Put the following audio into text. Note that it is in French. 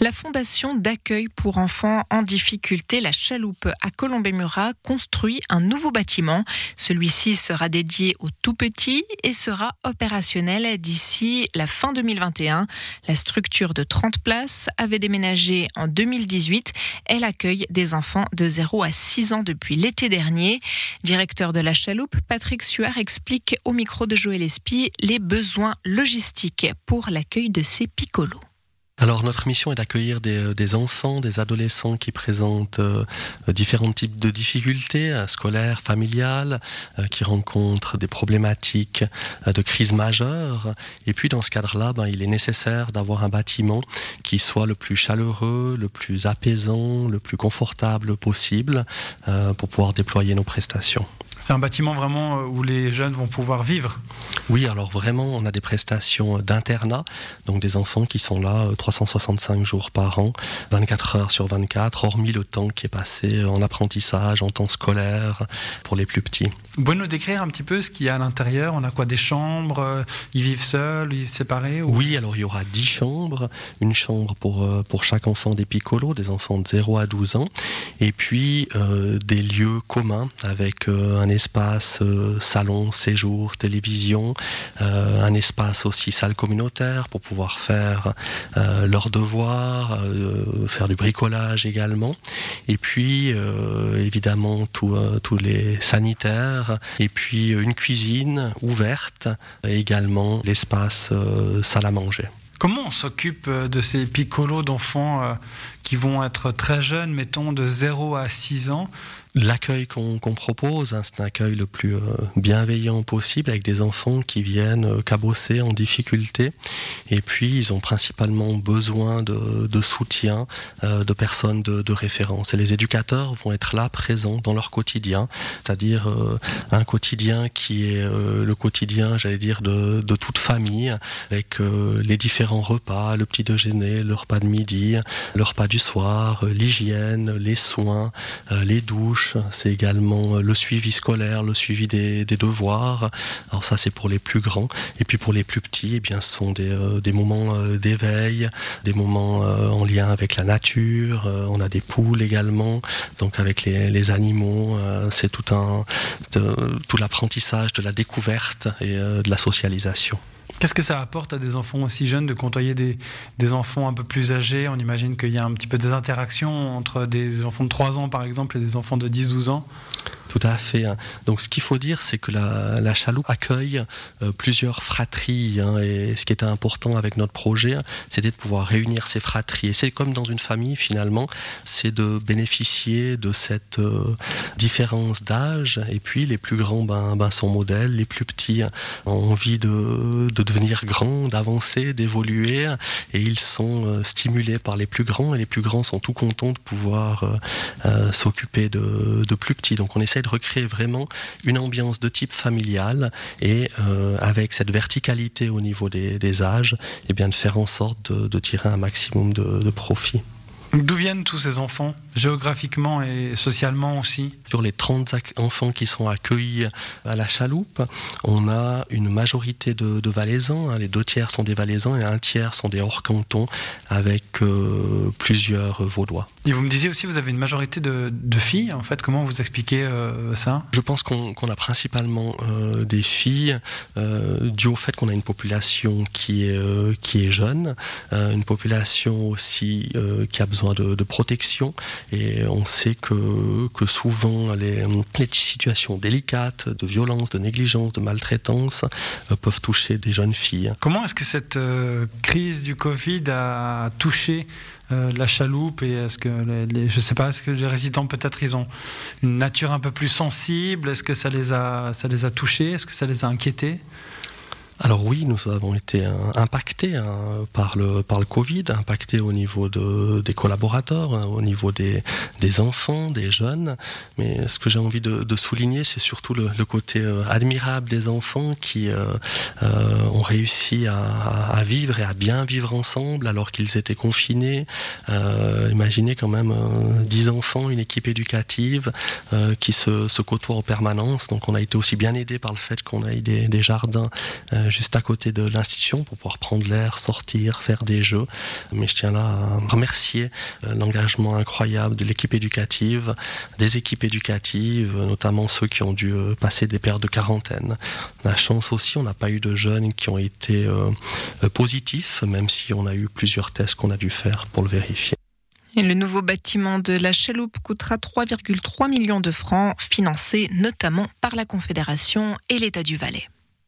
La fondation d'accueil pour enfants en difficulté, la Chaloupe à Colombey-Murat, construit un nouveau bâtiment. Celui-ci sera dédié aux tout petits et sera opérationnel d'ici la fin 2021. La structure de 30 places avait déménagé en 2018. Elle accueille des enfants de 0 à 6 ans depuis l'été dernier. Directeur de la Chaloupe, Patrick Suard explique au micro de Joël Espy les besoins logistiques pour l'accueil de ces picolos. Alors notre mission est d'accueillir des, euh, des, enfants, des adolescents qui présentent euh, différents types de difficultés euh, scolaires, familiales, euh, qui rencontrent des problématiques de crise majeure. Et puis dans ce cadre-là, ben, il est nécessaire d'avoir un bâtiment qui soit le plus chaleureux, le plus apaisant, le plus confortable possible pour pouvoir déployer nos prestations. C'est un bâtiment vraiment où les jeunes vont pouvoir vivre. Oui, alors vraiment, on a des prestations d'internat, donc des enfants qui sont là 365 jours par an, 24 heures sur 24, hormis le temps qui est passé en apprentissage, en temps scolaire, pour les plus petits. Vous pouvez nous décrire un petit peu ce qu'il y a à l'intérieur? On a quoi Des chambres Ils vivent seuls Ils séparés ou... Oui, alors il y aura 10 chambres, une chambre pour, euh, pour chaque enfant des picolos, des enfants de 0 à 12 ans, et puis euh, des lieux communs avec euh, un espace euh, salon, séjour, télévision, euh, un espace aussi salle communautaire pour pouvoir faire euh, leurs devoirs, faire du bricolage également, et puis évidemment tous les sanitaires, et puis une cuisine ouverte, et également l'espace salle à manger. Comment on s'occupe de ces picolos d'enfants qui vont être très jeunes, mettons de 0 à 6 ans L'accueil qu'on qu propose, hein, c'est un accueil le plus euh, bienveillant possible avec des enfants qui viennent euh, cabosser en difficulté. Et puis, ils ont principalement besoin de, de soutien euh, de personnes de, de, référence. Et les éducateurs vont être là, présents dans leur quotidien, c'est-à-dire un quotidien qui est le quotidien, j'allais dire, de, de, toute famille, avec les différents repas, le petit déjeuner, le repas de midi, le repas du soir, l'hygiène, les soins, les douches c'est également le suivi scolaire, le suivi des, devoirs. Alors ça c'est pour les plus grands. Et puis pour les plus petits, eh bien, ce sont des, euh, moments euh, d'éveil, des moments euh, en lien avec la nature. on a des poules également, donc avec les, animaux. c'est tout tout l'apprentissage de la découverte et de la socialisation. Qu'est-ce que ça apporte à des enfants aussi jeunes de côtoyer des, des enfants un peu plus âgés? On imagine qu'il y a un petit peu des interactions entre des enfants de 3 ans par exemple et des enfants de 10-12 ans. Tout à fait. Donc ce qu'il faut dire, c'est que la, la, chaloupe accueille euh, plusieurs fratries. Hein, et ce qui était important avec notre projet, c'était de pouvoir réunir ces fratries. Et c'est comme dans une famille finalement, c'est de bénéficier de cette euh, différence d'âge. Et puis les plus grands ben, ben, sont modèles, les plus petits ont envie de, de devenir grands, d'avancer, d'évoluer. Et ils sont euh, stimulés par les plus grands. Et les plus grands sont tout contents de pouvoir s'occuper de, de plus petits. Donc on essaie de recréer vraiment une ambiance de type familial et euh, avec cette verticalité au niveau des, âges, et eh bien de faire en sorte de, tirer un maximum de profit. D'où viennent tous ces enfants, géographiquement et socialement aussi Sur les 30 enfants qui sont accueillis à la chaloupe, on a une majorité de, de valaisans, hein, les deux tiers sont des valaisans et un tiers sont des hors-cantons avec euh, plusieurs vaudois. Et vous me disiez aussi, vous avez une majorité de, de filles, en fait, comment vous expliquez euh, ça? Je pense qu'on qu a principalement euh, des filles, dû au fait qu'on a une population qui est, qui est jeune, une population aussi qui a besoin de, de, protection, et on sait que, que souvent les, situations délicates de violence, de négligence, de maltraitance peuvent toucher des jeunes filles. Comment est-ce que cette crise du Covid a touché euh, la chaloupe et est-ce que les, les, sais pas est-ce que les résidents peut-être ils ont une nature un peu plus sensible? Est-ce que ça les a ça les a touchés? Est-ce que ça les a inquiétés? Alors oui, nous avons été hein, impactés hein, par, le, par le Covid, impactés au niveau de, des collaborateurs, hein, au niveau des, enfants, des jeunes. Mais ce que j'ai envie de, souligner, c'est surtout le, côté euh, admirable des enfants qui euh, euh, ont réussi à, vivre et à bien vivre ensemble alors qu'ils étaient confinés. Euh, imaginez quand même euh, 10 enfants, une équipe éducative euh, qui se, se côtoie en permanence. Donc on a été aussi bien aidé par le fait qu'on ait des jardins juste à côté de l'institution pour pouvoir prendre l'air, sortir, faire des jeux. Mais je tiens là à remercier l'engagement incroyable de l'équipe éducative, des équipes éducatives, notamment ceux qui ont dû passer des périodes de quarantaine. La chance aussi, on n'a pas eu de jeunes qui ont été positifs, même si on a eu plusieurs tests qu'on a dû faire pour le vérifier. Et le nouveau bâtiment de la chaloupe coûtera 3,3 millions de francs, financé notamment par la Confédération et l'État du Valais.